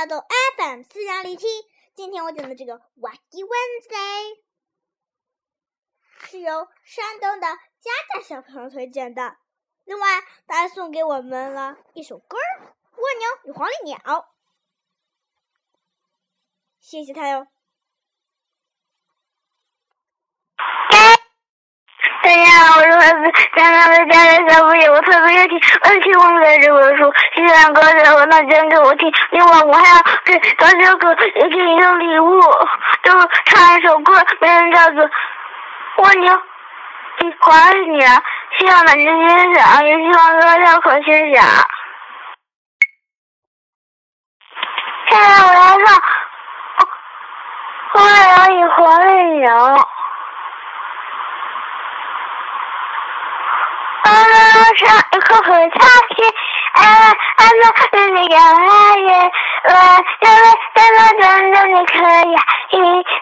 来到 FM 四零零七。今天我讲的这个 Wacky Wednesday 是由山东的佳佳小朋友推荐的。另外，他还送给我们了一首歌《蜗牛与黄鹂鸟》，谢谢他哟。大家好，我是来自江南的家人小朋友，我特别要听而且我在这本书，希望哥哥和那讲给我听。另外，我还要给大小哥也给一个礼物，就是唱一首歌，名字叫做《蜗牛与黄鹂鸟》，希望大家欣赏，也希望大家可欣赏。现在我要唱《蜗牛与黄鹂鸟》。上一口喝茶去，哎，俺们那个花园，我因为在那真的你可以，一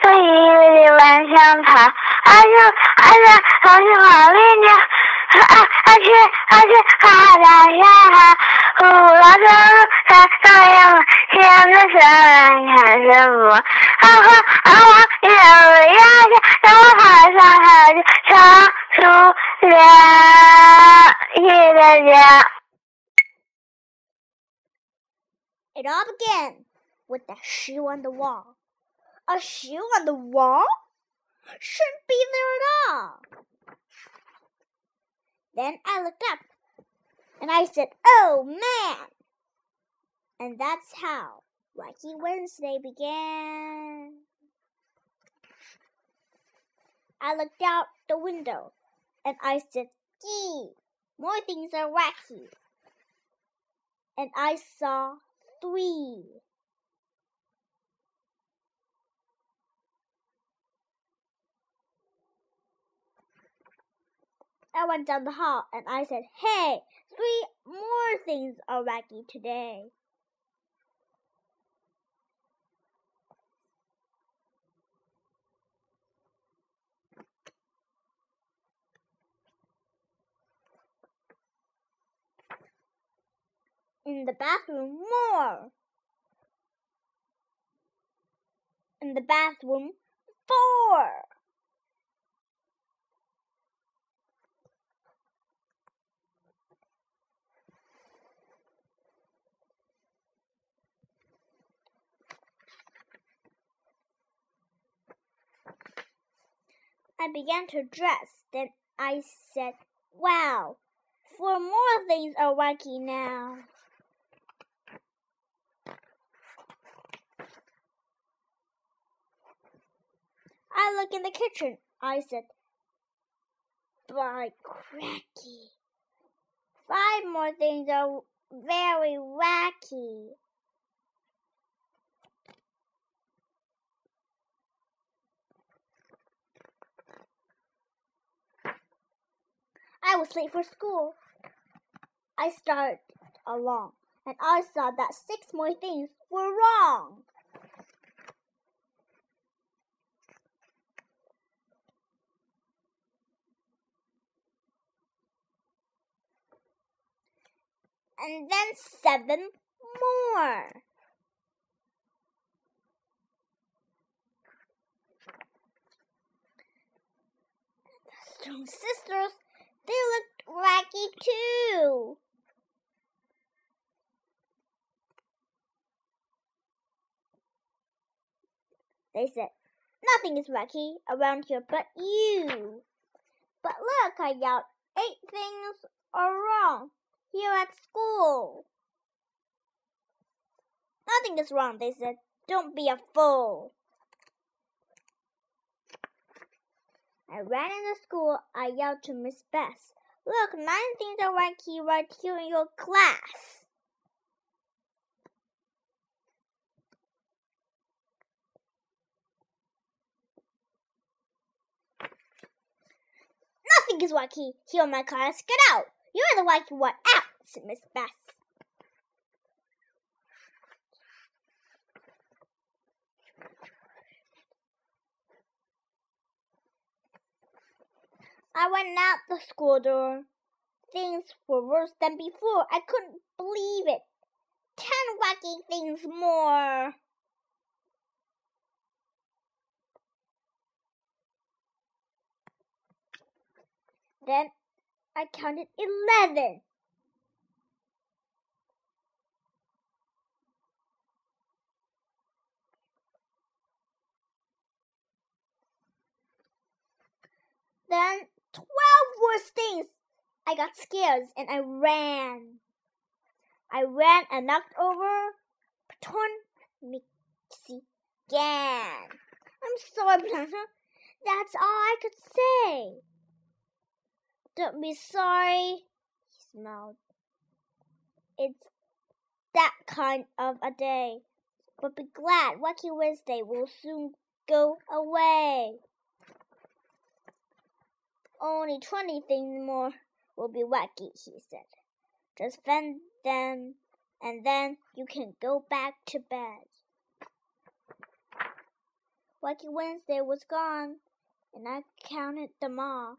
可以的晚上爬，俺就俺就好像好丽鸟，啊啊去啊去哈啦呀，呼啦声它照样牵着手来看什么，啊哈啊哈，摇呀呀，让我好上好就唱出 来。谢谢大家。 It all began with a shoe on the wall. A shoe on the wall? Shouldn't be there at all. Then I looked up and I said, Oh man! And that's how Wacky Wednesday began. I looked out the window and I said, Gee, more things are wacky. And I saw three. I went down the hall and I said, Hey, three more things are wacky today. In the bathroom, more. In the bathroom, four. I began to dress. Then I said, Wow, four more things are wacky now. I look in the kitchen. I said, By cracky. Five more things are very wacky. I was late for school. I started along, and I saw that six more things were wrong. And then seven more. The Stone Sisters, they looked wacky too. They said, Nothing is wacky around here but you. But look, I yelled, eight things are wrong here at school. Nothing is wrong, they said. Don't be a fool. I ran into school. I yelled to Miss Bess, Look, nine things are wacky right here in your class. Nothing is wacky here in my class. Get out. You're the wacky one. Miss Bess. I went out the school door. Things were worse than before. I couldn't believe it. ten wacky things more. Then I counted eleven. Then twelve worse things. I got scared and I ran. I ran and knocked over Paton Mixie. I'm sorry, Planter. That's all I could say. Don't be sorry, he smiled. It's that kind of a day. But be glad Wacky Wednesday will soon go away. Only twenty things more will be wacky, he said. Just fend them, and then you can go back to bed. Wacky Wednesday was gone, and I counted them all.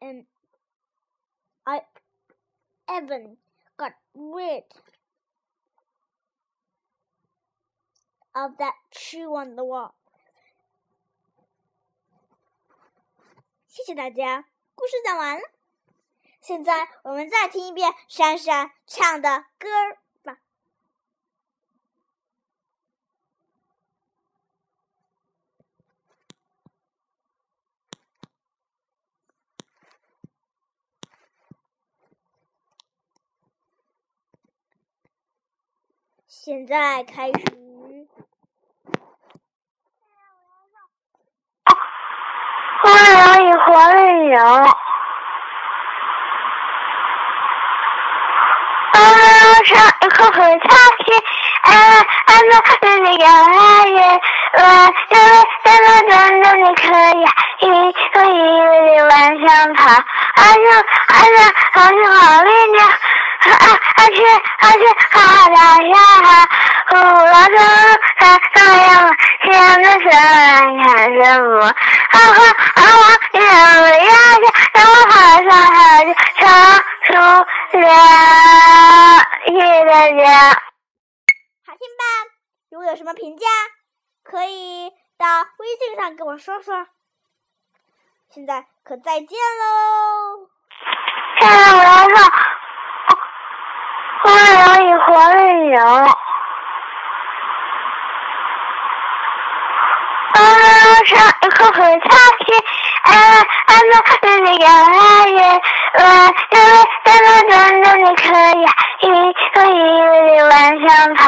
And I, Evan, got rid of that shoe on the wall. 谢谢大家，故事讲完了。现在我们再听一遍珊珊唱的歌吧。现在开始。花摇与活人游，花摇上一口口茶去，哎哎那那个爱人，我因为在那短短的可以，一可以为你晚上跑，哎呀啊呀，好像好力量，啊啊去啊去啊啦呀，呼啦啦，啊那样，天的色看什么？啊哈啊哇，呀呀呀，让我好想好想唱出了一的家。好听吧？如果有什么评价，可以到微信上跟我说说。现在可再见喽！现在我要唱《花摇与活人游》。摇上一口口茶去，哎哎那那个爱人，我因为在那短短的可以，一可以为你晚上跑，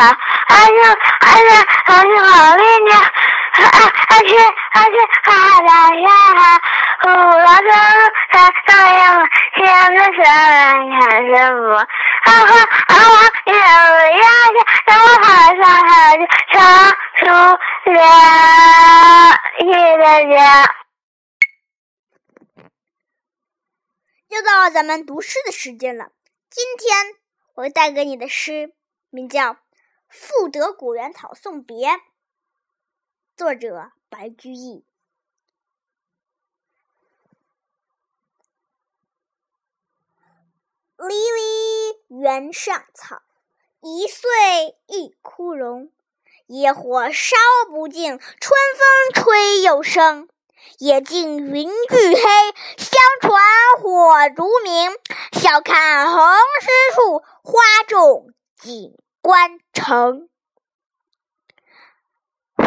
哎呀哎呀，好像好力量，啊啊去啊去啊啦呀，呼啦啦，它那样，天的色看什么？啊哈啊哇，呀呀呀，让我好想好想唱出谢谢大家。又到了咱们读诗的时间了。今天我带给你的诗名叫《赋得古原草送别》，作者白居易。离离原上草，一岁一枯荣。野火烧不尽，春风吹又生。野径云俱黑，相传火烛明。晓看红湿处，花重锦官城。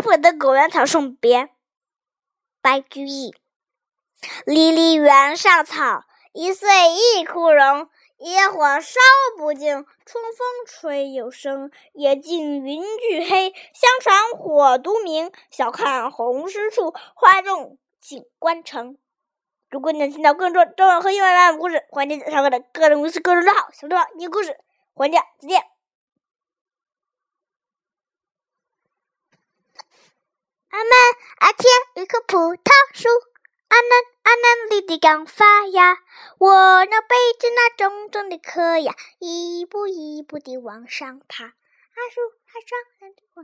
赋得古原草送别，白居易。离离原上草，一岁一枯荣。野火烧不尽，春风吹又生。野径云俱黑，相传火独明。晓看红湿处，花重锦官城。如果你想听到更多中文和英文版本故事，欢迎点我的个人微信公众号“小豆宝念故事”。欢迎再见。俺们爱甜一棵葡萄树，阿嫩阿嫩绿地刚发芽，我那背着那重重的壳呀，一步一步地往上爬。阿树阿上来的我。